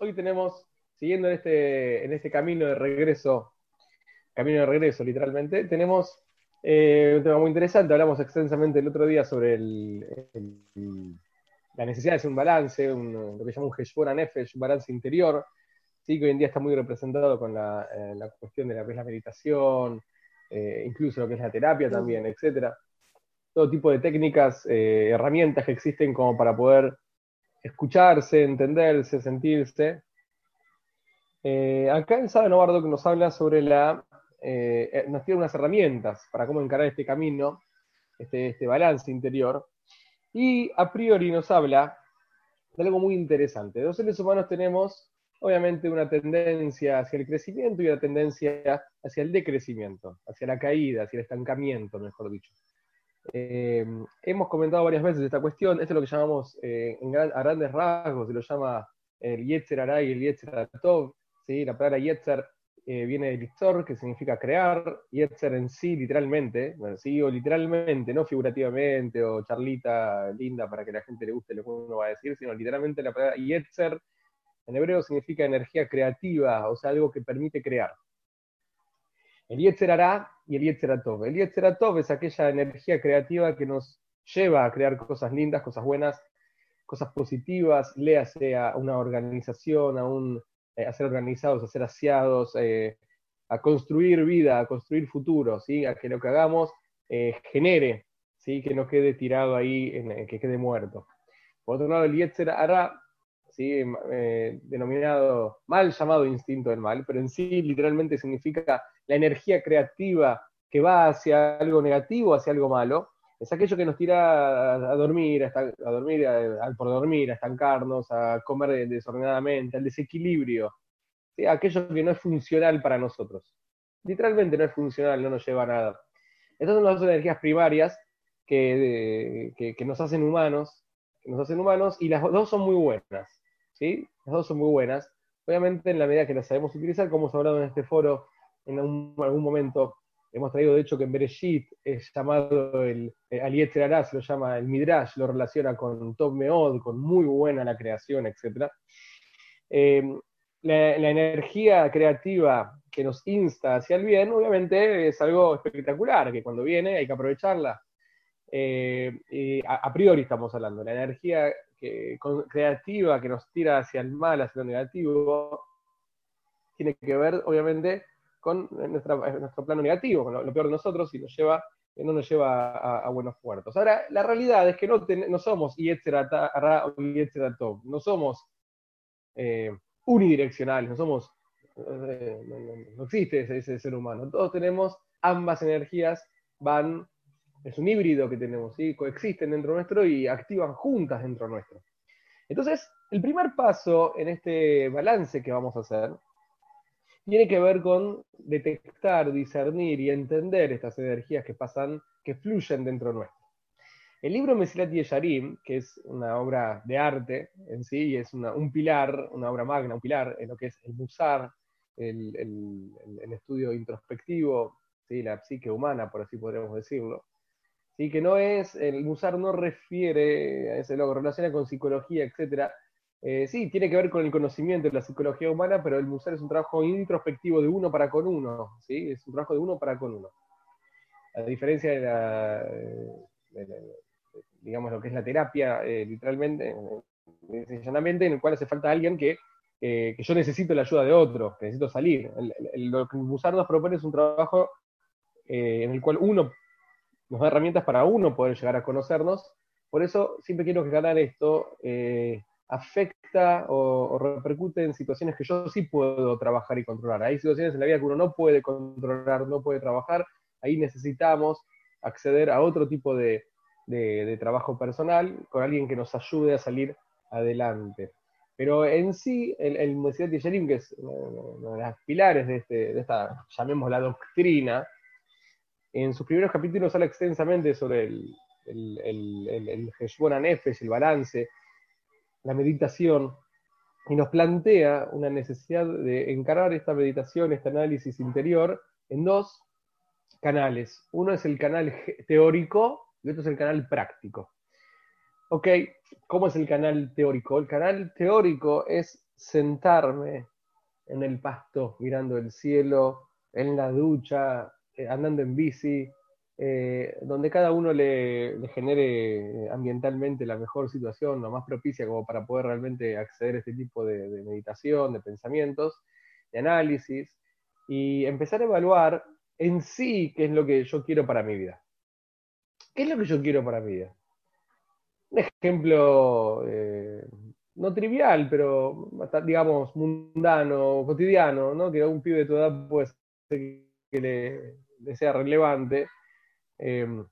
Hoy tenemos, siguiendo en este, en este camino de regreso, camino de regreso literalmente, tenemos eh, un tema muy interesante. Hablamos extensamente el otro día sobre la necesidad de hacer un balance, lo que llama un Heshbon Nefesh, un balance interior, ¿sí? que hoy en día está muy representado con la, eh, cuestión de la, la meditación, eh, incluso lo que es la terapia también, etcétera. Todo tipo de técnicas, herramientas que existen como para poder escucharse, entenderse, sentirse. Eh, acá en Sara Novardo que nos habla sobre la, eh, eh, nos tiene unas herramientas para cómo encarar este camino, este, este balance interior, y a priori nos habla de algo muy interesante. Los seres humanos tenemos, obviamente, una tendencia hacia el crecimiento y una tendencia hacia el decrecimiento, hacia la caída, hacia el estancamiento, mejor dicho. Eh, hemos comentado varias veces esta cuestión, esto es lo que llamamos eh, a grandes rasgos, se lo llama el Yetzer Aray y el Yetzer Tov, la palabra Yetzer eh, viene del Istor, que significa crear, Yetzer en sí literalmente, bueno, sí, o literalmente, no figurativamente, o charlita linda para que la gente le guste lo que uno va a decir, sino literalmente la palabra Yetzer en hebreo significa energía creativa, o sea, algo que permite crear. El Yetzer y el Yetzer El Yetzer es aquella energía creativa que nos lleva a crear cosas lindas, cosas buenas, cosas positivas, léase a una organización, a, un, eh, ser organizados, a ser aseados, eh, a construir vida, a construir futuro, ¿sí? a que lo que hagamos eh, genere, ¿sí? que no quede tirado ahí, que quede muerto. Por otro lado, el Yetzer eh, denominado mal llamado instinto del mal, pero en sí literalmente significa la energía creativa que va hacia algo negativo, hacia algo malo, es aquello que nos tira a, dormir, a, dormir, por dormir, a estancarnos, a comer desordenadamente, al desequilibrio, aquello que no es funcional para nosotros. Literalmente no es funcional, no nos lleva a nada. Estas son las energías primarias que, que nos hacen humanos, que nos hacen humanos, y las dos son muy buenas. ¿Sí? Las dos son muy buenas. Obviamente, en la medida que las sabemos utilizar, como hemos hablado en este foro en algún momento, hemos traído de hecho que en Bereshit es llamado el, el Aliyetzer se lo llama el Midrash, lo relaciona con Top Meod, con muy buena la creación, etc. Eh, la, energía creativa que nos insta hacia el bien, obviamente es algo espectacular, que cuando viene hay que aprovecharla. Eh, a, priori estamos hablando, la energía creativa que nos tira hacia el mal, hacia lo negativo, tiene que ver, obviamente, con nuestro plano negativo, con lo, peor de nosotros y nos lleva, no nos lleva a, buenos puertos. Ahora, la realidad es que no, no somos Top, no somos eh, unidireccionales, no somos, eh, no, existe ese, ese, ser humano. Todos tenemos ambas energías, van es un híbrido que tenemos, ¿sí? coexisten dentro nuestro y activan juntas dentro nuestro. Entonces, el primer paso en este balance que vamos a hacer tiene que ver con detectar, discernir y entender estas energías que pasan, que fluyen dentro nuestro. El libro Mesilat Yesharim, que es una obra de arte en sí, es un pilar, una obra magna, un pilar en lo que es el musar, el, el estudio introspectivo, ¿sí? la psique humana, por así podríamos decirlo, y que no es, el musar no refiere a ese lo relaciona con psicología, etc. Eh, sí, tiene que ver con el conocimiento de la psicología humana, pero el musar es un trabajo introspectivo de uno para con uno, ¿sí? es un trabajo de uno para con uno. A diferencia de la, digamos, lo que es la terapia, eh, literalmente, sencillamente, en el cual hace falta alguien que, que yo necesito la ayuda de otro, que necesito salir. lo que musar nos propone es un trabajo eh, en el cual uno nos da herramientas para uno poder llegar a conocernos. Por eso siempre quiero que ganar esto eh, afecta o, repercute en situaciones que yo sí puedo trabajar y controlar. Hay situaciones en la vida que uno no puede controlar, no puede trabajar. Ahí necesitamos acceder a otro tipo de, trabajo personal con alguien que nos ayude a salir adelante. Pero en sí, el, el de Yerim, que es uno de los pilares de, este, de esta, llamémosla, doctrina, en sus primeros capítulos habla extensamente sobre el, el, el, el, el balance, la meditación, y nos plantea una necesidad de encarar esta meditación, este análisis interior, en dos canales. Uno es el canal teórico y otro es el canal práctico. Ok, ¿cómo es el canal teórico? El canal teórico es sentarme en el pasto mirando el cielo, en la ducha, eh, andando en bici, eh, donde cada uno le, genere ambientalmente la mejor situación, lo más propicia como para poder realmente acceder a este tipo de, de meditación, de pensamientos, de análisis, y empezar a evaluar en sí qué es lo que yo quiero para mi vida. ¿Qué es lo que yo quiero para mi vida? Un ejemplo eh, no trivial, pero digamos mundano, cotidiano, ¿no? que un pibe de tu edad puede ser que le, sea relevante. Em,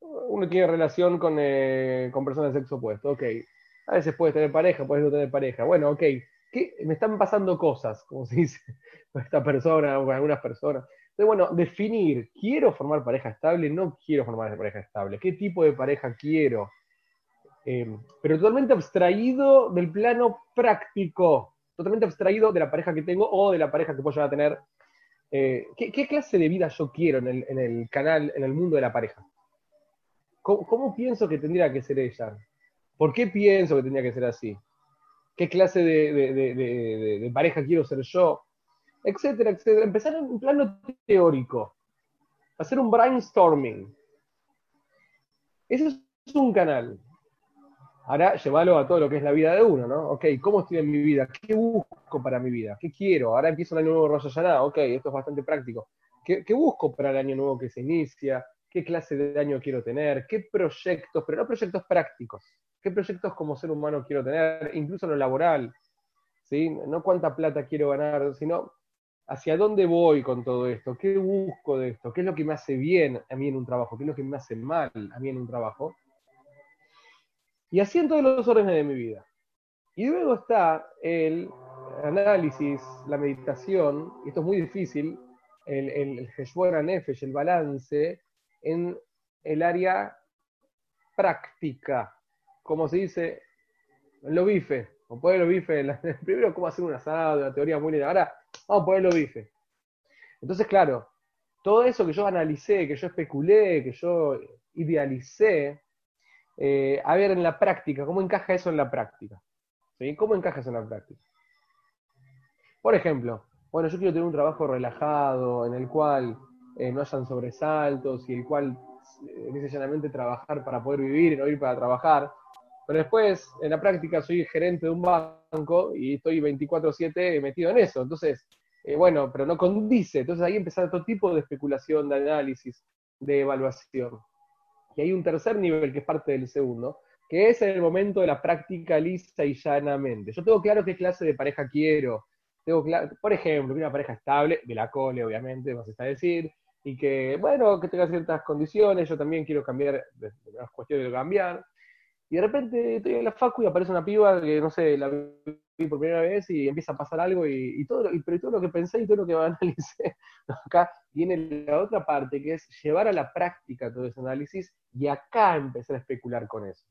uno tiene relación con, eh, con, personas de sexo opuesto, ok. A veces puedes tener pareja, puedes no tener pareja. Bueno, ok. Me están pasando cosas, como se dice, con esta persona o con algunas personas. Entonces, bueno, definir, ¿quiero formar pareja estable? No quiero formar pareja estable. ¿Qué tipo de pareja quiero? Eh, pero totalmente abstraído del plano práctico, totalmente abstraído de la pareja que tengo o de la pareja que puedo a tener. Eh, ¿qué, clase de vida yo quiero en el, canal, en el mundo de la pareja? ¿Cómo, pienso que tendría que ser ella? ¿Por qué pienso que tendría que ser así? ¿Qué clase de pareja quiero ser yo? etcétera, etcétera. Empezar en un plano teórico, hacer un brainstorming. Ese es un canal. Ahora llevarlo a todo lo que es la vida de uno, ¿no? Ok, ¿cómo estoy en mi vida? ¿Qué busco para mi vida? ¿Qué quiero? Ahora empiezo el año nuevo Rosh Hashanah. Ok, esto es bastante práctico. ¿Qué, ¿Qué, busco para el año nuevo que se inicia? ¿Qué clase de año quiero tener? ¿Qué proyectos? Pero no proyectos prácticos. ¿Qué proyectos como ser humano quiero tener? Incluso lo laboral. ¿sí? No cuánta plata quiero ganar, sino hacia dónde voy con todo esto, qué busco de esto, qué es lo que me hace bien a mí en un trabajo, qué es lo que me hace mal a mí en un trabajo. Y así en todos los órdenes de mi vida. Y luego está el análisis, la meditación, y esto es muy difícil, el, el, el el balance en el área práctica, como se dice, lo bife, o puede lo bife, primero cómo hacer un asado, la teoría muy linda. Ahora, vamos a ponerlo bife. Entonces, claro, todo eso que yo analicé, que yo especulé, que yo idealicé, eh, a ver en la práctica, ¿cómo encaja eso en la práctica? ¿Sí? ¿Cómo encaja eso en la práctica? Por ejemplo, bueno, yo quiero tener un trabajo relajado, en el cual eh, no hayan sobresaltos y el cual eh, necesariamente trabajar para poder vivir y no ir para trabajar. Pero después, en la práctica, soy gerente de un banco y estoy 24/7 metido en eso. Entonces, bueno, pero no condice. Entonces ahí empieza otro tipo de especulación, de análisis, de evaluación. Hay un tercer nivel que es parte del segundo, que es el momento de la práctica lisa y llanamente. Yo tengo claro qué clase de pareja quiero. Tengo claro, por ejemplo, una pareja estable, de la cole, obviamente, vas a decir, y que, bueno, que tenga ciertas condiciones, yo también quiero cambiar, las cuestiones de cambiar. Y de repente estoy en la facu y aparece una piba que, no sé, la vi por primera vez y empieza a pasar algo y, todo, y, pero todo lo que pensé y todo lo que analicé, acá viene la otra parte que es llevar a la práctica todo ese análisis y acá empezar a especular con eso.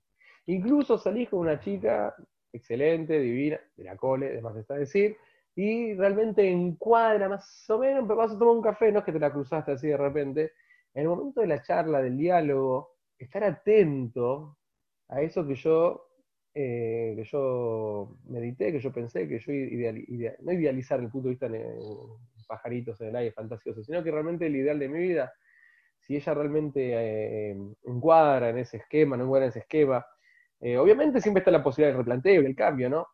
Incluso salí con una chica excelente, divina, de la cole, además está decir, y realmente encuadra más o menos, pero vas a tomar un café, no es que te la cruzaste así de repente, en el momento de la charla, del diálogo, estar atento a eso que yo, eh, que yo medité, que yo pensé, que yo no idealizar el punto de vista pajaritos en el aire fantasioso, sino que realmente el ideal de mi vida, si ella realmente eh, encuadra en ese esquema, no encuadra en ese esquema, eh, obviamente siempre está la posibilidad del replanteo y del cambio, ¿no?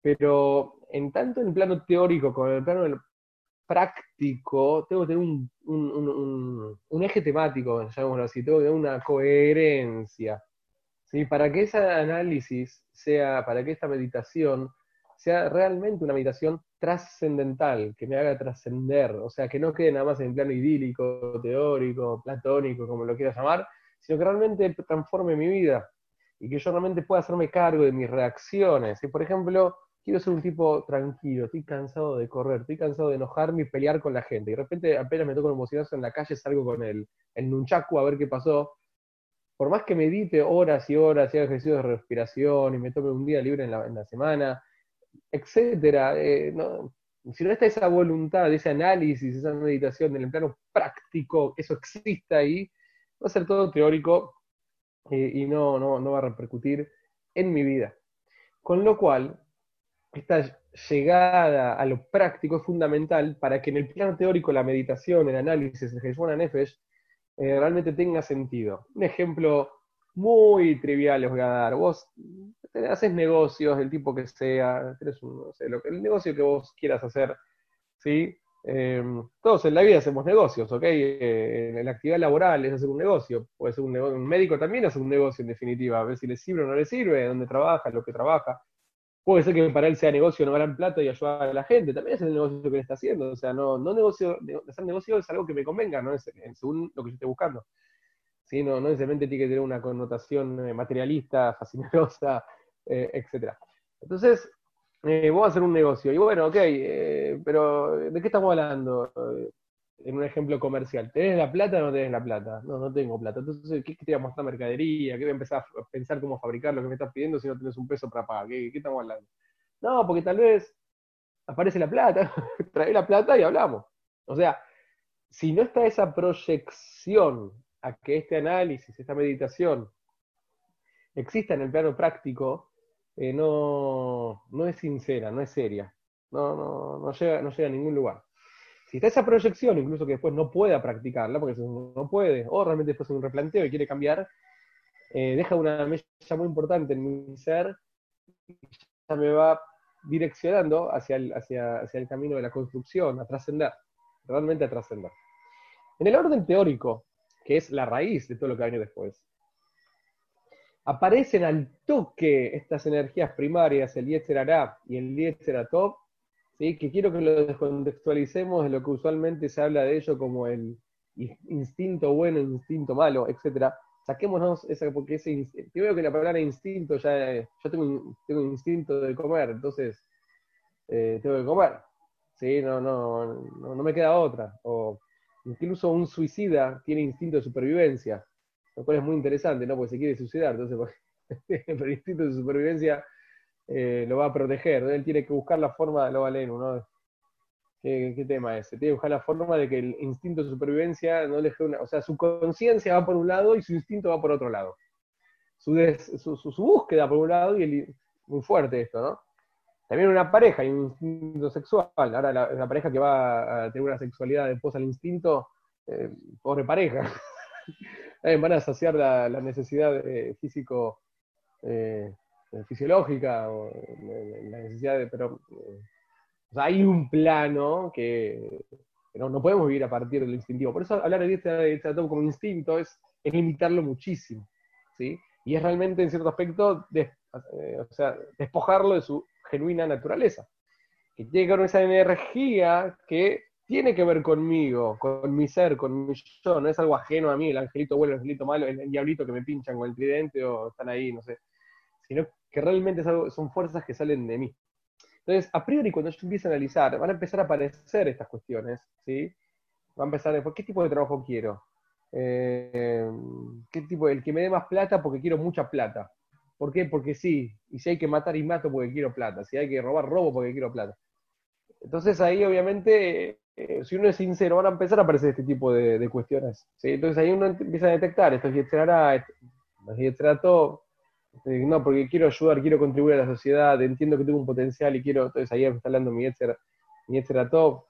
Pero en tanto en el plano teórico como en el plano práctico, tengo que tener un eje temático, llamémoslo así, tengo que tener una coherencia ¿sí? Para que ese análisis sea, para que esta meditación sea realmente una meditación trascendental, que me haga trascender, o sea, que no quede nada más en plano idílico, teórico, platónico, como lo quieras llamar, sino que realmente transforme mi vida y que yo realmente pueda hacerme cargo de mis reacciones. Y por ejemplo, quiero ser un tipo tranquilo, estoy cansado de correr, estoy cansado de enojarme y pelear con la gente. Y de repente apenas me toco un emocionazo en la calle, salgo con el, el nunchaku a ver qué pasó, por más que medite horas y horas y haga ejercicios de respiración y me tome un día libre en la, semana, etcétera, eh, si no está esa voluntad, ese análisis, esa meditación en el plano práctico, eso existe ahí, va a ser todo teórico eh, y no, no, no va a repercutir en mi vida. Con lo cual, esta llegada a lo práctico es fundamental para que en el plano teórico la meditación, el análisis, el Heshwan Nefesh, eh, realmente tenga sentido. Un ejemplo muy trivial les voy a dar. Vos haces negocios del tipo que sea, el negocio que vos quieras hacer, ¿sí? Em, todos en la vida hacemos negocios, ¿ok? Eh, en la actividad laboral es hacer un negocio, puede ser un, negocio, un médico también hace un negocio en definitiva, a ver si le sirve o no le sirve, dónde trabaja, lo que trabaja. Puede ser que para él sea negocio no ganar plata y ayudar a la gente, también es el negocio que él está haciendo, o sea, no, no negocio, hacer negocio es algo que me convenga, ¿no? Es, según lo que yo esté buscando. ¿Sí? No, no necesariamente tiene que tener una connotación eh, materialista, fascinerosa, eh, etc. Entonces, eh, vos a hacer un negocio. Y bueno, ok, eh, pero ¿de qué estamos hablando? Eh, en un ejemplo comercial. ¿Tenés la plata o no tenés la plata? No, no tengo plata. Entonces, ¿qué, te voy a mostrar mercadería? ¿Qué voy a empezar a pensar cómo fabricar lo que me estás pidiendo si no tenés un peso para pagar? ¿Qué, estamos hablando? No, porque tal vez aparece la plata, trae la plata y hablamos. O sea, si no está esa proyección a que este análisis, esta meditación exista en el plano práctico, eh, no, no es sincera, no es seria, no, no, no, llega, no llega a ningún lugar. Si está esa proyección, incluso que después no pueda practicarla, porque no puede, o realmente después hace un replanteo y quiere cambiar, eh, deja una mella muy importante en mi ser, y ya me va direccionando hacia el, hacia, hacia el camino de la construcción, a trascender, realmente a trascender. En el orden teórico, que es la raíz de todo lo que viene después, aparecen al toque estas energías primarias, el Yetzer y el Yetzer ¿sí? que quiero que lo descontextualicemos de lo que usualmente se habla de ello como el instinto bueno, el instinto malo, etc. Saquémonos esa, porque ese primero que la palabra instinto ya, yo tengo un instinto de comer, entonces eh, tengo que comer, ¿sí? no, no, no, no me queda otra. O incluso un suicida tiene instinto de supervivencia lo cual es muy interesante, ¿no? Porque se quiere suicidar, entonces el instinto de supervivencia eh, lo va a proteger, él tiene que buscar la forma, lo valeno, ¿no? ¿Qué, ¿Qué, tema es? Tiene que buscar la forma de que el instinto de supervivencia no le deje una. O sea, su conciencia va por un lado y su instinto va por otro lado. Su, su, búsqueda por un lado y el, muy fuerte esto, ¿no? También una pareja hay un instinto sexual. Ahora la, pareja que va a tener una sexualidad después al instinto, eh, pobre pareja. Eh, van a saciar la, necesidad físico, eh, fisiológica, o la necesidad de, pero hay un plano que, no, podemos vivir a partir del instintivo. Por eso hablar de este, este como instinto es, limitarlo muchísimo, ¿sí? Y es realmente, en cierto aspecto, eh, o sea, despojarlo de su genuina naturaleza. Que tiene con esa energía que tiene que ver conmigo, con mi ser, con mi yo, no es algo ajeno a mí, el angelito bueno, el angelito malo, el, diablito que me pinchan con el tridente o están ahí, no sé, sino que realmente son fuerzas que salen de mí. Entonces, a priori, cuando yo empiezo a analizar, van a empezar a aparecer estas cuestiones, ¿sí? Va a empezar a ¿qué tipo de trabajo quiero? Eh, ¿Qué tipo? El que me dé más plata porque quiero mucha plata. ¿Por qué? Porque sí. Y si hay que matar y mato porque quiero plata. Si hay que robar, robo porque quiero plata. Entonces ahí obviamente eh, si uno es sincero, van a empezar a aparecer este tipo de, cuestiones. Entonces ahí uno empieza a detectar, esto es Yetzerara, esto es todo, eh, no, porque quiero ayudar, quiero contribuir a la sociedad, entiendo que tengo un potencial y quiero, entonces ahí está hablando mi Yetzer, mi todo.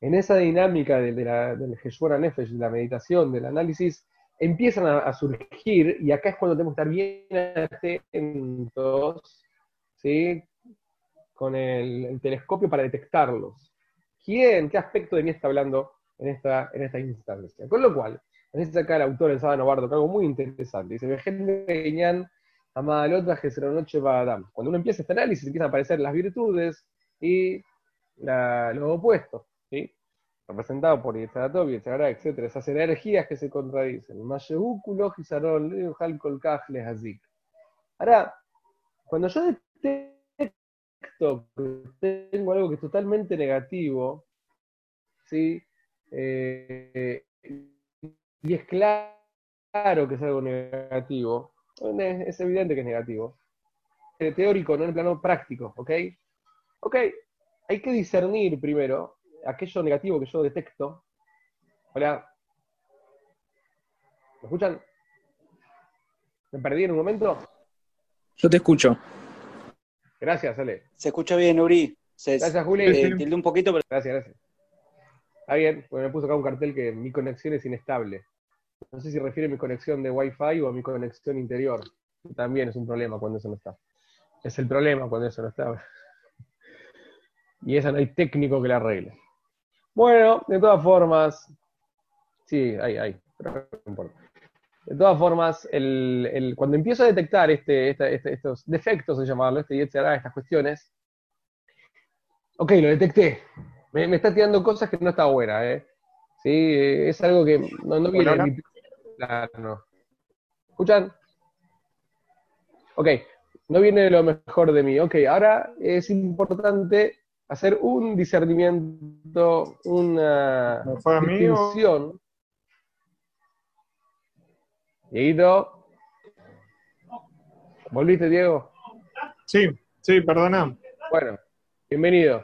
En esa dinámica de, la, del Jeshuara Nefesh, de la meditación, del análisis, empiezan a, surgir, y acá es cuando tenemos que estar bien atentos, ¿sí? con el telescopio para detectarlos. ¿Quién, qué aspecto de mí está hablando en esta, en esta instancia? Con lo cual, dice acá el autor, el Sábado Bardo, que algo muy interesante. Dice, noche Adam. Cuando uno empieza este análisis, empiezan a aparecer las virtudes y la, los opuestos, ¿sí? Representado por Yetzaratov, Yetzará, etc. Esas energías que se contradicen. Ahora, cuando yo tengo algo que es totalmente negativo, ¿sí? Eh, y es claro que es algo negativo, es evidente que es negativo. teórico, no en el plano práctico, ¿ok? Ok, hay que discernir primero aquello negativo que yo detecto. Hola. ¿Me escuchan? ¿Me perdí en un momento? Yo te escucho. Gracias, Ale. Se escucha bien, Uri. Se, Gracias, Juli. Eh, un poquito, pero... Gracias, gracias. Está bien, porque me puso acá un cartel que mi conexión es inestable. No sé si refiere a mi conexión de Wi-Fi o a mi conexión interior. También es un problema cuando eso no está. Es el problema cuando eso no está. Y esa no hay técnico que la arregle. Bueno, de todas formas, sí, hay, hay, pero no importa. De todas formas, el, cuando empiezo a detectar este, este, estos defectos, de llamarlo, este estas cuestiones, ok, lo detecté. Me, está tirando cosas que no está buena, ¿eh? Sí, es algo que no, no viene de mi... Claro, ¿Escuchan? Ok, no viene de lo mejor de mí. Ok, ahora es importante hacer un discernimiento, una distinción. Dieguito. ¿Volviste, Diego? Sí, sí, perdona. Bueno, bienvenido.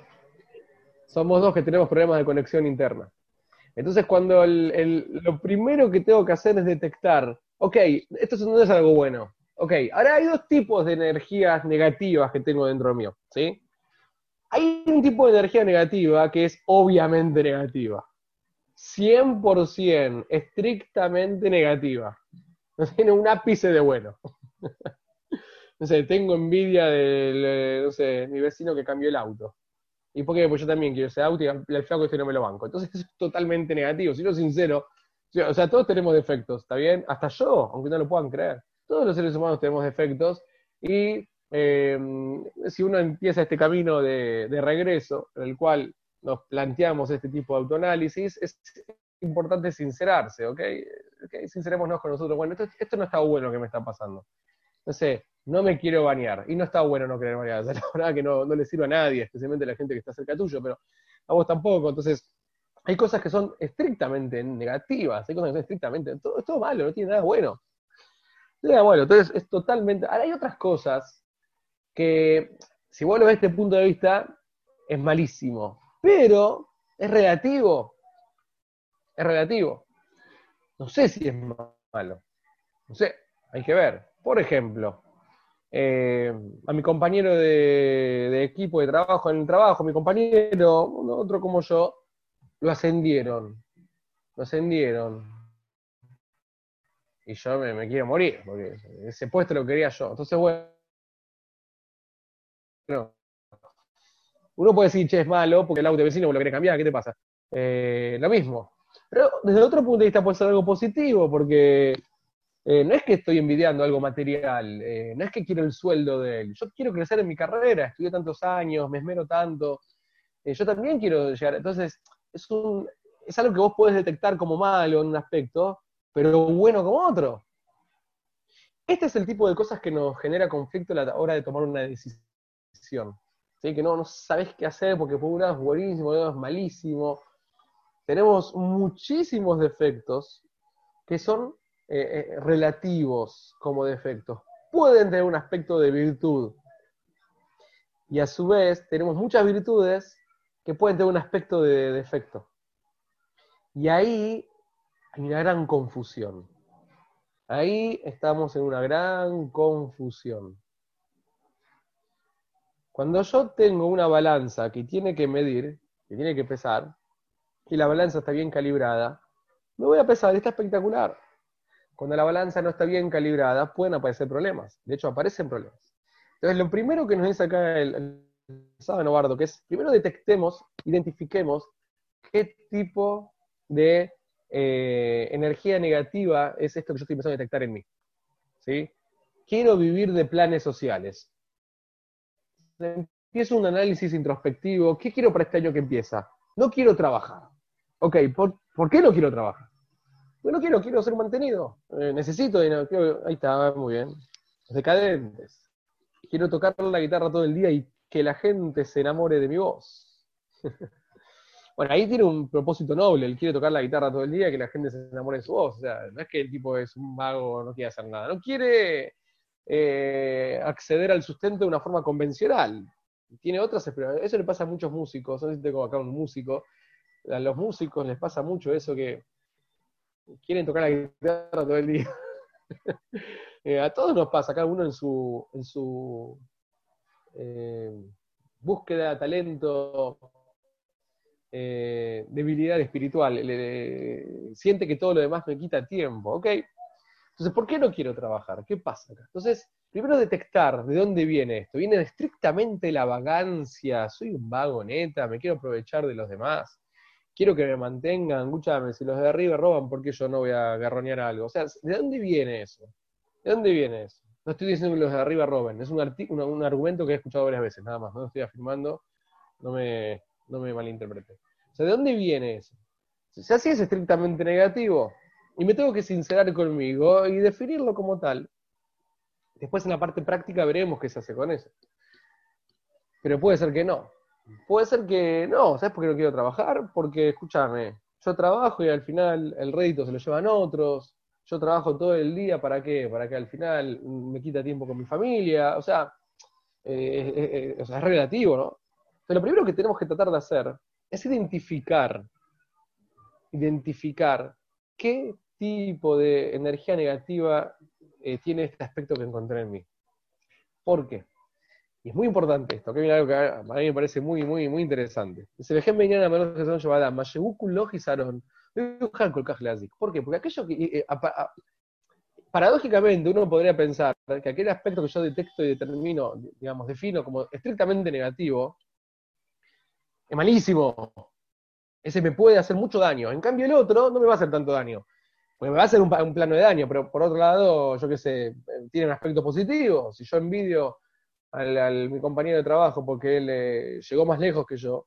Somos dos que tenemos problemas de conexión interna. Entonces, cuando lo primero que tengo que hacer es detectar, ok, esto no es algo bueno. Ok, ahora hay dos tipos de energías negativas que tengo dentro mío, ¿sí? Hay un tipo de energía negativa que es obviamente negativa. 100% estrictamente negativa. No tiene un ápice de bueno. no sé, tengo envidia de, no sé, mi vecino que cambió el auto. ¿Y por qué? Pues yo también quiero ese auto y el flaco este no me lo banco. Entonces es totalmente negativo. Si yo sincero, o sea, todos tenemos defectos, ¿está bien? Hasta yo, aunque no lo puedan creer. Todos los seres humanos tenemos defectos y Em, si uno empieza este camino de, regreso, en el cual nos planteamos este tipo de autoanálisis, es importante sincerarse, ¿ok? sincerémonos con nosotros. Bueno, esto, no está bueno que me está pasando. No sé, no me quiero bañar. Y no está bueno no querer bañar. la verdad que no, le sirve a nadie, especialmente a la gente que está cerca tuyo, pero a vos tampoco. Entonces, hay cosas que son estrictamente negativas, hay cosas que son estrictamente. Todo, todo malo, no tiene nada bueno. Bueno, entonces es totalmente. Ahora hay otras cosas que si vos lo ves desde este punto de vista, es malísimo. Pero es relativo. Es relativo. No sé si es malo. No sé, hay que ver. Por ejemplo, eh, a mi compañero de, equipo de trabajo en el trabajo, mi compañero, otro como yo, lo ascendieron. Lo ascendieron. Y yo me, me quiero morir, porque ese puesto lo quería yo. Entonces, bueno uno puede decir, che, es malo porque el auto vecino lo quiere cambiar, ¿qué te pasa? Eh, lo mismo. Pero desde otro punto de vista puede ser algo positivo, porque eh, no es que estoy envidiando algo material, eh, no es que quiero el sueldo de él, yo quiero crecer en mi carrera, estudié tantos años, me esmero tanto, yo también quiero llegar. Entonces, es, un, es algo que vos podés detectar como malo en un aspecto, pero bueno como otro. Este es el tipo de cosas que nos genera conflicto a la hora de tomar una decisión ¿sí? Que no, no sabes qué hacer porque lado es buenísimo, es malísimo. Tenemos muchísimos defectos que son eh, eh, relativos como defectos. Pueden tener un aspecto de virtud. Y a su vez tenemos muchas virtudes que pueden tener un aspecto de defecto. Y ahí hay una gran confusión. Ahí estamos en una gran confusión. Cuando yo tengo una balanza que tiene que medir, que tiene que pesar, y la balanza está bien calibrada, me voy a pesar, está espectacular. Cuando la balanza no está bien calibrada, pueden aparecer problemas. De hecho, aparecen problemas. Entonces, lo primero que nos dice acá el, sábado Bardo, que es, primero detectemos, identifiquemos qué tipo de eh, energía negativa es esto que yo estoy empezando a detectar en mí. ¿Sí? Quiero vivir de planes sociales empiezo un análisis introspectivo. ¿Qué quiero para este año que empieza? No quiero trabajar. Ok, ¿por, qué no quiero trabajar? Porque no quiero, quiero ser mantenido. Eh, necesito dinero. ahí está, muy bien. Decadentes. Quiero tocar la guitarra todo el día y que la gente se enamore de mi voz. bueno, ahí tiene un propósito noble. Él quiere tocar la guitarra todo el día y que la gente se enamore de su voz. O sea, no es que el tipo es un mago, no quiere hacer nada. No quiere eh, acceder al sustento de una forma convencional. Tiene otras Eso le pasa a muchos músicos. No sé si tengo acá un músico. A los músicos les pasa mucho eso que quieren tocar la guitarra todo el día. Eh, a todos nos pasa, cada uno en su, en su, eh, búsqueda, talento, eh, debilidad espiritual, siente que todo lo demás me quita tiempo, ¿ok? Entonces, ¿por qué no quiero trabajar? ¿Qué pasa acá? Entonces, primero detectar de dónde viene esto. Viene estrictamente la vagancia, soy un vago neta, me quiero aprovechar de los demás, quiero que me mantengan, escúchame, si los de arriba roban, ¿por qué yo no voy a garroñar algo? O sea, ¿de dónde viene eso? ¿De dónde viene eso? No estoy diciendo que los de arriba roben, es un, argumento que he escuchado varias veces, nada más, no estoy afirmando, no me, no me malinterprete. O sea, ¿de dónde viene eso? Si así es estrictamente negativo, y me tengo que sincerar conmigo y definirlo como tal, después en la parte práctica veremos qué se hace con eso. Pero puede ser que no. Puede ser que no, ¿sabes por qué no quiero trabajar? Porque, escúchame, yo trabajo y al final el rédito se lo llevan otros, yo trabajo todo el día, ¿para qué? Para que al final me quita tiempo con mi familia, o sea, eh, eh, eh, es relativo, ¿no? lo primero que tenemos que tratar de hacer es identificar, identificar qué tipo de energía negativa tiene este aspecto que encontré en mí. ¿Por qué? Y es muy importante esto, que viene algo que a mí me parece muy, muy, muy interesante. Se vejen venir a menos que son llevada Mashebuku Logisaron, ¿Por qué? Porque aquello que. paradójicamente, uno podría pensar que aquel aspecto que yo detecto y determino, digamos, defino como estrictamente negativo, es malísimo. Ese me puede hacer mucho daño. En cambio, el otro no me va a hacer tanto daño. Porque me va a hacer un, plano de daño, pero por otro lado, yo qué sé, tiene un aspecto positivo. Si yo envidio al, mi compañero de trabajo porque él eh, llegó más lejos que yo,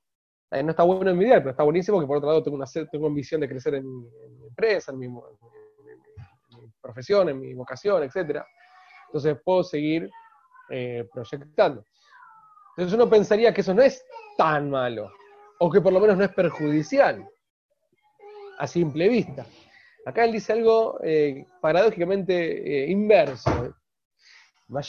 eh, no está bueno envidiar, pero está buenísimo que por otro lado tengo una tengo ambición de crecer en mi, empresa, en mi, profesión, en mi vocación, etc. Entonces puedo seguir eh, proyectando. Entonces uno pensaría que eso no es tan malo, o que por lo menos no es perjudicial, a simple vista. Acá él dice algo eh, paradójicamente inverso. Lo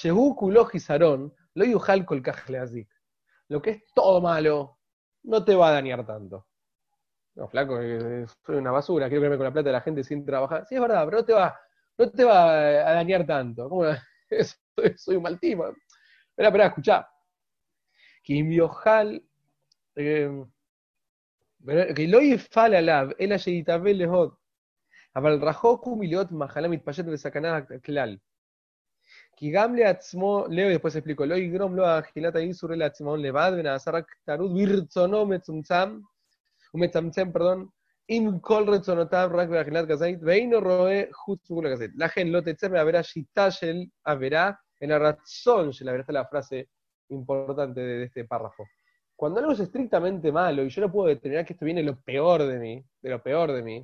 que es todo malo, no te va a dañar tanto. No, flaco, eh, soy una basura, quiero quedarme con la plata de la gente sin trabajar. Sí, es verdad, pero no te va, no te va a dañar tanto. Soy, un mal tipo. Espera, espera, escuchá. Kim Yohal, eh, que lo yfal alav, el sheyitabel lehot, אבל רחוק הוא מלהיות מחלה מתפשטת וסכנה כלל. כי גם לעצמו, leo y después explico, לא יגרום לו אכילת האיסור אלא עצמאון לבד, ונעשה רק טעות ברצונו מצומצם, ומצמצם, פרדון, עם כל רצונותיו רק באכילת כזית, ואינו רואה חוץ מגבול הכזית. לכן לא תצא מעבירה שיטה של עבירה, אלא רצון של עבירה. Esta es la frase importante de este párrafo. Cuando algo es estrictamente malo y yo no puedo determinar que esto viene de lo peor de mí, de lo peor de mí,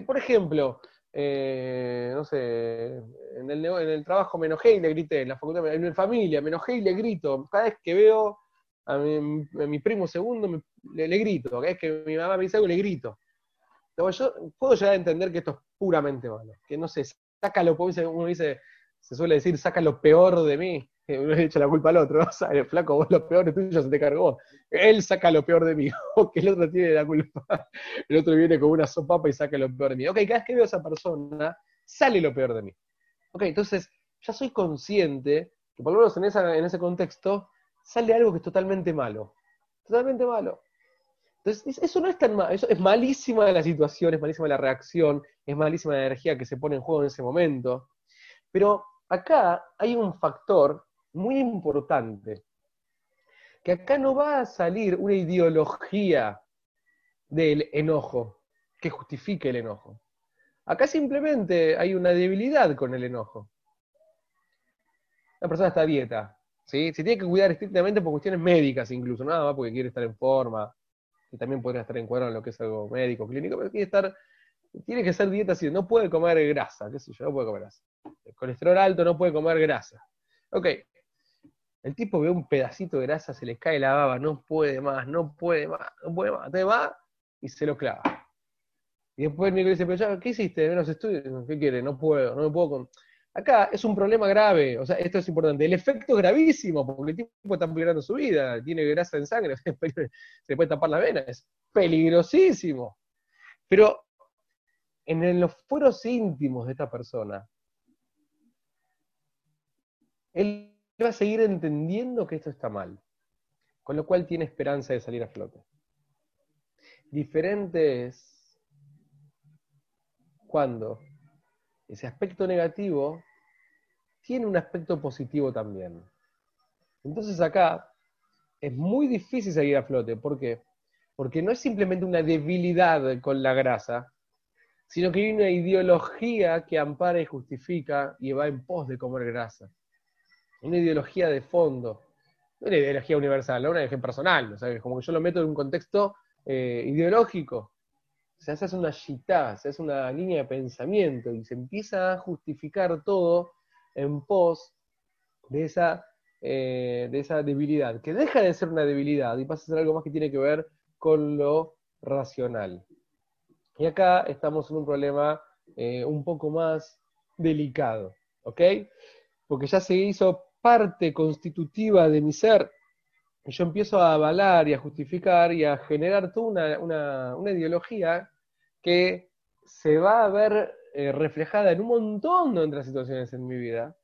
por ejemplo, eh, no sé, en el, trabajo me enojé y le grité, en la facultad, en mi familia me enojé y le grito. Cada vez que veo a mi, primo segundo, le, grito. Cada vez que mi mamá me dice algo, le grito. yo puedo llegar a entender que esto es puramente malo. Que no sé, saca lo, uno dice, se suele decir, saca lo peor de mí. Le echa la culpa al otro. el flaco, vos lo peor de tuyo se te cargó. Él saca lo peor de mí. O que el otro tiene la culpa. El otro viene con una sopapa y saca lo peor de mí. Ok, cada vez que veo a esa persona, sale lo peor de mí. Ok, entonces ya soy consciente que por lo menos en, esa, en ese contexto sale algo que es totalmente malo. Totalmente malo. Entonces, eso no es tan malo, eso es malísima la situación, es malísima la reacción, es malísima la energía que se pone en juego en ese momento. Pero acá hay un factor muy importante, que acá no va a salir una ideología del enojo que justifique el enojo. Acá simplemente hay una debilidad con el enojo. La persona está a dieta, ¿sí? Se tiene que cuidar estrictamente por cuestiones médicas incluso, nada más porque quiere estar en forma, y también podría estar en cuadro en lo que es algo médico, clínico, pero tiene que estar, tiene que ser dieta así, no puede comer grasa, qué sé yo, no puede comer grasa. El colesterol alto no puede comer grasa. Ok. El tipo ve un pedacito de grasa, se le cae la baba, no puede más, no puede más, no puede más, te va y se lo clava. Y después Nico dice, pero ya, ¿qué hiciste? Menos estudios, ¿qué quiere? No puedo, no me puedo con... Acá es un problema grave, o sea, esto es importante. El efecto es gravísimo, porque el tipo está peligrando su vida, tiene grasa en sangre, se puede tapar la vena, es peligrosísimo. Pero en los fueros íntimos de esta persona, él va a seguir entendiendo que esto está mal, con lo cual tiene esperanza de salir a flote. Diferente es cuando ese aspecto negativo tiene un aspecto positivo también. Entonces acá es muy difícil salir a flote. ¿Por qué? Porque no es simplemente una debilidad con la grasa, sino que hay una ideología que ampara y justifica y va en pos de comer grasa. Una ideología de fondo. No una ideología universal, no una ideología personal. Como que yo lo meto en un contexto eh, ideológico. Se hace una shitá, se hace una línea de pensamiento y se empieza a justificar todo en pos de esa eh, de esa debilidad, que deja de ser una debilidad y pasa a ser algo más que tiene que ver con lo racional. Y acá estamos en un problema eh, un poco más delicado, ¿ok? Porque ya se hizo parte constitutiva de mi ser yo empiezo a avalar y a justificar y a generar toda una, ideología que se va a ver eh, reflejada en un montón de otras situaciones en mi vida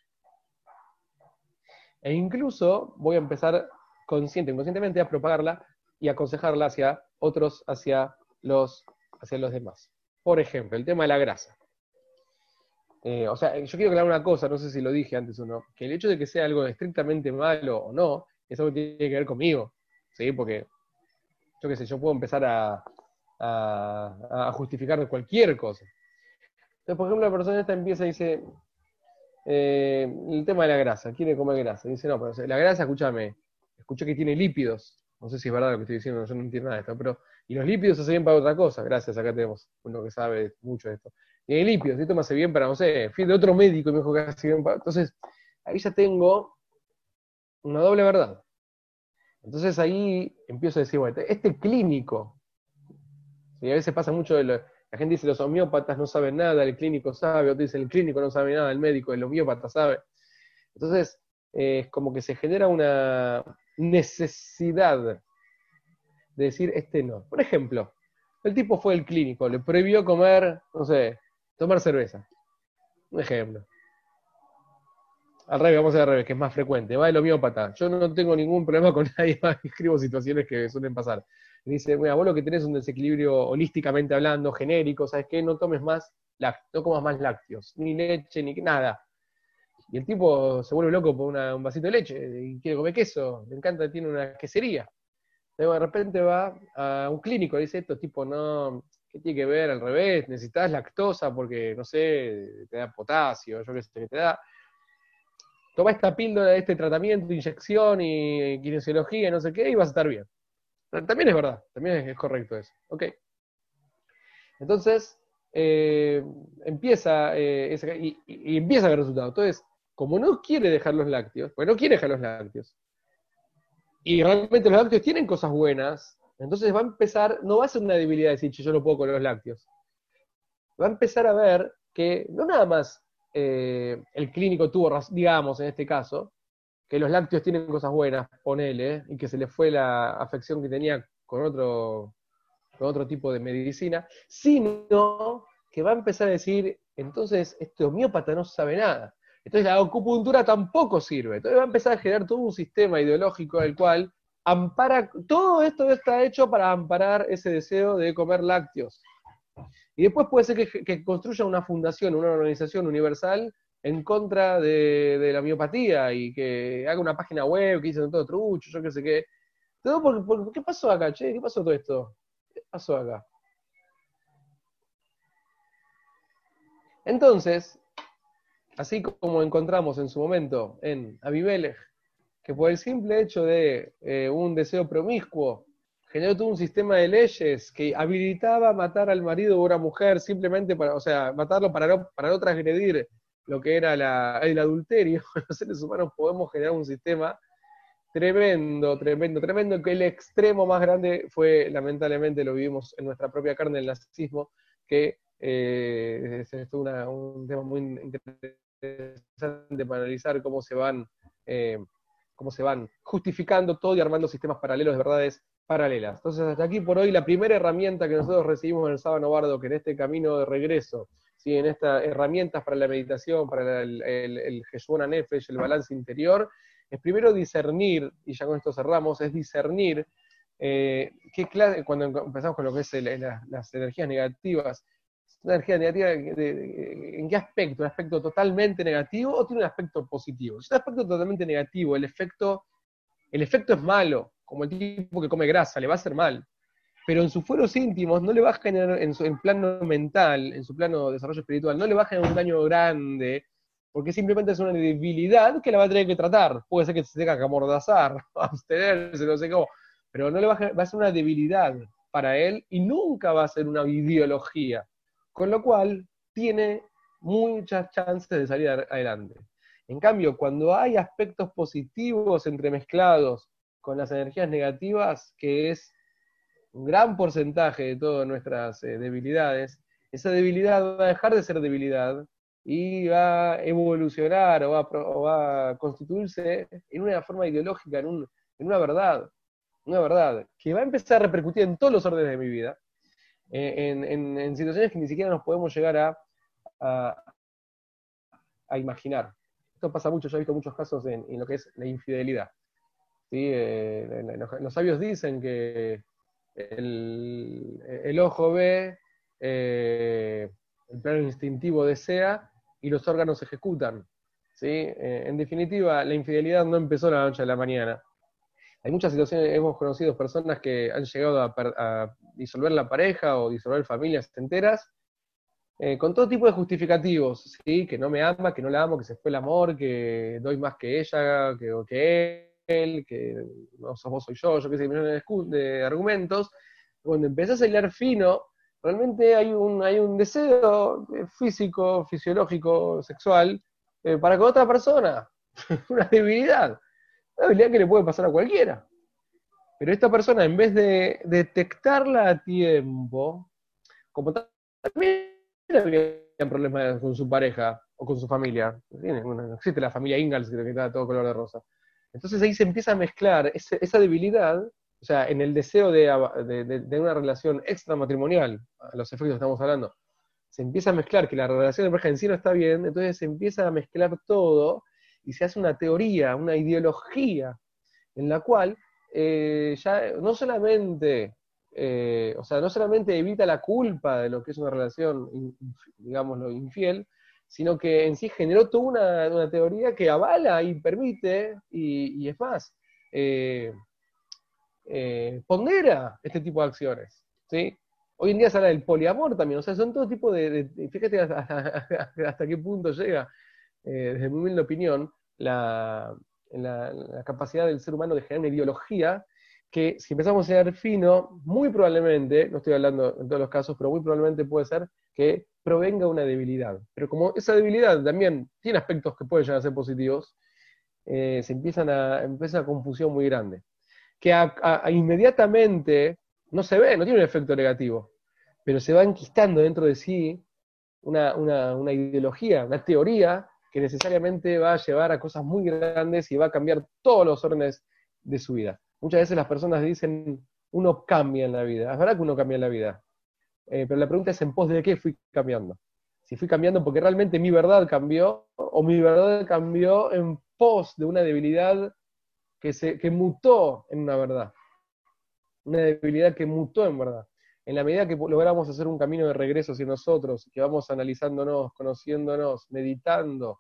e incluso voy a empezar consciente, inconscientemente a propagarla y aconsejarla hacia otros, hacia los, hacia los demás. Por ejemplo, el tema de la grasa. Eh, o sea, yo quiero aclarar una cosa, no sé si lo dije antes o no, que el hecho de que sea algo estrictamente malo o no, es algo que tiene que ver conmigo, ¿sí? Porque, yo qué sé, yo puedo empezar a, justificar cualquier cosa. Entonces, por ejemplo, la persona esta empieza y dice, eh, el tema de la grasa, quiere comer grasa. Dice, no, pero la grasa, escúchame, escuché que tiene lípidos. No sé si es verdad lo que estoy diciendo, yo no entiendo nada de esto, pero. Y los lípidos se bien para otra cosa. Gracias, acá tenemos uno que sabe mucho de esto. Y lípidos, esto me hace bien para, no sé, fui de otro médico y me dijo que hace bien para. Entonces, ahí ya tengo una doble verdad. Entonces ahí empiezo a decir, bueno, este clínico, y a veces pasa mucho de lo, la gente dice los homeópatas no saben nada, el clínico sabe, otros dicen el clínico no sabe nada, el médico, el homeópata sabe. Entonces, eh, es como que se genera una necesidad de decir este no. Por ejemplo, el tipo fue el clínico, le prohibió comer, no sé, tomar cerveza. Un ejemplo. Al revés, vamos a ver al revés, que es más frecuente. Va el homeópata. Yo no tengo ningún problema con nadie, escribo situaciones que suelen pasar dice, bueno, vos lo que tenés es un desequilibrio holísticamente hablando, genérico, ¿sabes qué? No tomes más lácteos, no comas más lácteos, ni leche, ni nada. Y el tipo se vuelve loco por un vasito de leche y quiere comer queso, le encanta, tiene una quesería. Luego de repente va a un clínico y dice, esto tipo, no, ¿qué tiene que ver? Al revés, necesitas lactosa porque, no sé, te da potasio, yo qué sé, que te da. Toma esta píldora de este tratamiento, inyección y kinesiología y no sé qué, y vas a estar bien. También es verdad, también es, correcto eso. Ok. Entonces, eh, empieza eh, y, empieza a ver resultados. Entonces, como no quiere dejar los lácteos, pues no quiere dejar los lácteos, y realmente los lácteos tienen cosas buenas, entonces va a empezar, no va a ser una debilidad decir, yo no puedo con los lácteos. Va a empezar a ver que no nada más eh, el clínico tuvo, digamos, en este caso, que los lácteos tienen cosas buenas, ponele, y que se le fue la afección que tenía con otro, con otro tipo de medicina, sino que va a empezar a decir, entonces este homeópata no sabe nada. Entonces la acupuntura tampoco sirve. Entonces va a empezar a generar todo un sistema ideológico del cual ampara, todo esto está hecho para amparar ese deseo de comer lácteos. Y después puede ser que, construya una fundación, una organización universal en contra de, la miopatía y que haga una página web que dice todo trucho, yo qué sé qué. Todo por, ¿Qué pasó acá, che? ¿Qué pasó todo esto? ¿Qué pasó acá? Entonces, así como encontramos en su momento en Abimelech, que por el simple hecho de eh, un deseo promiscuo generó todo un sistema de leyes que habilitaba matar al marido o a una mujer simplemente para, o sea, matarlo para no, para no transgredir lo que era el adulterio, los seres humanos podemos generar un sistema tremendo, tremendo, tremendo, que el extremo más grande fue, lamentablemente, lo vivimos en nuestra propia carne, el nazismo, que eh, es un tema muy interesante para analizar cómo se van, eh, cómo se van justificando todo y armando sistemas paralelos de verdades paralelas. Entonces, hasta aquí por hoy, la primera herramienta que nosotros recibimos en el Sábado Bardo, que en este camino de regreso en estas herramientas para la meditación, para el, el, el Nefesh, el balance interior, es primero discernir, y ya con esto cerramos, es discernir eh, qué clase, cuando empezamos con lo que es las energías negativas, energía negativa en qué aspecto, un aspecto totalmente negativo o tiene un aspecto positivo. Si es un aspecto totalmente negativo, el efecto, el efecto es malo, como el tipo que come grasa, le va a hacer mal. Pero en sus fueros íntimos no le va a generar, en su plano mental, en su plano de desarrollo espiritual, no le va a generar un daño grande, porque simplemente es una debilidad que la va a tener que tratar. Puede ser que se tenga que amordazar, abstenerse, no sé cómo, pero no le va a, va a ser una debilidad para él y nunca va a ser una ideología. Con lo cual, tiene muchas chances de salir adelante. En cambio, cuando hay aspectos positivos entremezclados con las energías negativas, que es un gran porcentaje de todas nuestras eh, debilidades, esa debilidad va a dejar de ser debilidad y va a evolucionar o va, a, constituirse en una forma ideológica, en, una verdad, una verdad que va a empezar a repercutir en todos los órdenes de mi vida en, situaciones que ni siquiera nos podemos llegar a, imaginar. Esto pasa mucho, yo he visto muchos casos en, lo que es la infidelidad. ¿sí? Eh, los, sabios dicen que el, ojo ve, eh, el plano instintivo desea y los órganos ejecutan. ¿sí? Eh, en definitiva, la infidelidad no empezó la noche a la mañana. Hay muchas situaciones, hemos conocido personas que han llegado a, disolver la pareja o disolver familias enteras, eh, con todo tipo de justificativos, ¿sí? que no me ama, que no la amo, que se fue el amor, que doy más que ella, que, o que él, que no sos vos, soy yo, yo qué sé, millones de, argumentos. Cuando empezás a hilar fino, realmente hay un, hay un deseo eh, físico, fisiológico, sexual, eh, para con otra persona, una debilidad. Una habilidad que le puede pasar a cualquiera. Pero esta persona, en vez de detectarla a tiempo, como también había problemas con su pareja o con su familia, no existe la familia Ingalls que da todo color de rosa. Entonces ahí se empieza a mezclar esa debilidad, o sea, en el deseo de, una relación extramatrimonial, a los efectos que estamos hablando, se empieza a mezclar que la relación de pareja en sí no está bien, entonces se empieza a mezclar todo y se hace una teoría, una ideología, en la cual eh, ya no solamente, eh, o sea, no solamente evita la culpa de lo que es una relación, digámoslo, infiel, sino que en sí generó toda una, teoría que avala y permite, y, es más, eh, pondera este tipo de acciones. ¿sí? Hoy en día se habla del poliamor también, o sea, son todo tipo de, fíjate hasta, qué punto llega, desde mi humilde opinión, la, capacidad del ser humano de generar una ideología que si empezamos a ser fino, muy probablemente, no estoy hablando en todos los casos, pero muy probablemente puede ser que provenga una debilidad. Pero como esa debilidad también tiene aspectos que pueden llegar a ser positivos, eh, se empiezan a, empieza una confusión muy grande. Que inmediatamente no se ve, no tiene un efecto negativo, pero se va enquistando dentro de sí una, una ideología, una teoría que necesariamente va a llevar a cosas muy grandes y va a cambiar todos los órdenes de su vida. Muchas veces las personas dicen, uno cambia en la vida. Es verdad que uno cambia en la vida, eh, pero la pregunta es en pos de qué fui cambiando. Si fui cambiando porque realmente mi verdad cambió o mi verdad cambió en pos de una debilidad que, se, que mutó en una verdad. Una debilidad que mutó en verdad. En la medida que logramos hacer un camino de regreso hacia nosotros, que vamos analizándonos, conociéndonos, meditando,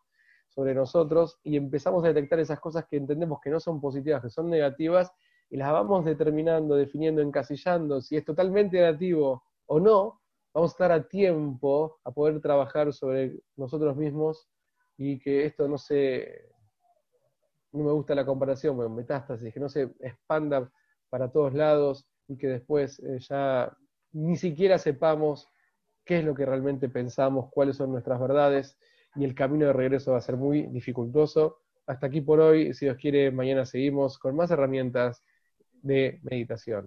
sobre nosotros y empezamos a detectar esas cosas que entendemos que no son positivas, que son negativas, y las vamos determinando, definiendo, encasillando si es totalmente negativo o no, vamos a estar a tiempo a poder trabajar sobre nosotros mismos y que esto no se, no me gusta la comparación, bueno, metástasis, que no se expanda para todos lados y que después eh, ya ni siquiera sepamos qué es lo que realmente pensamos, cuáles son nuestras verdades y el camino de regreso va a ser muy dificultoso. Hasta aquí por hoy, si Dios quiere, mañana seguimos con más herramientas de meditación.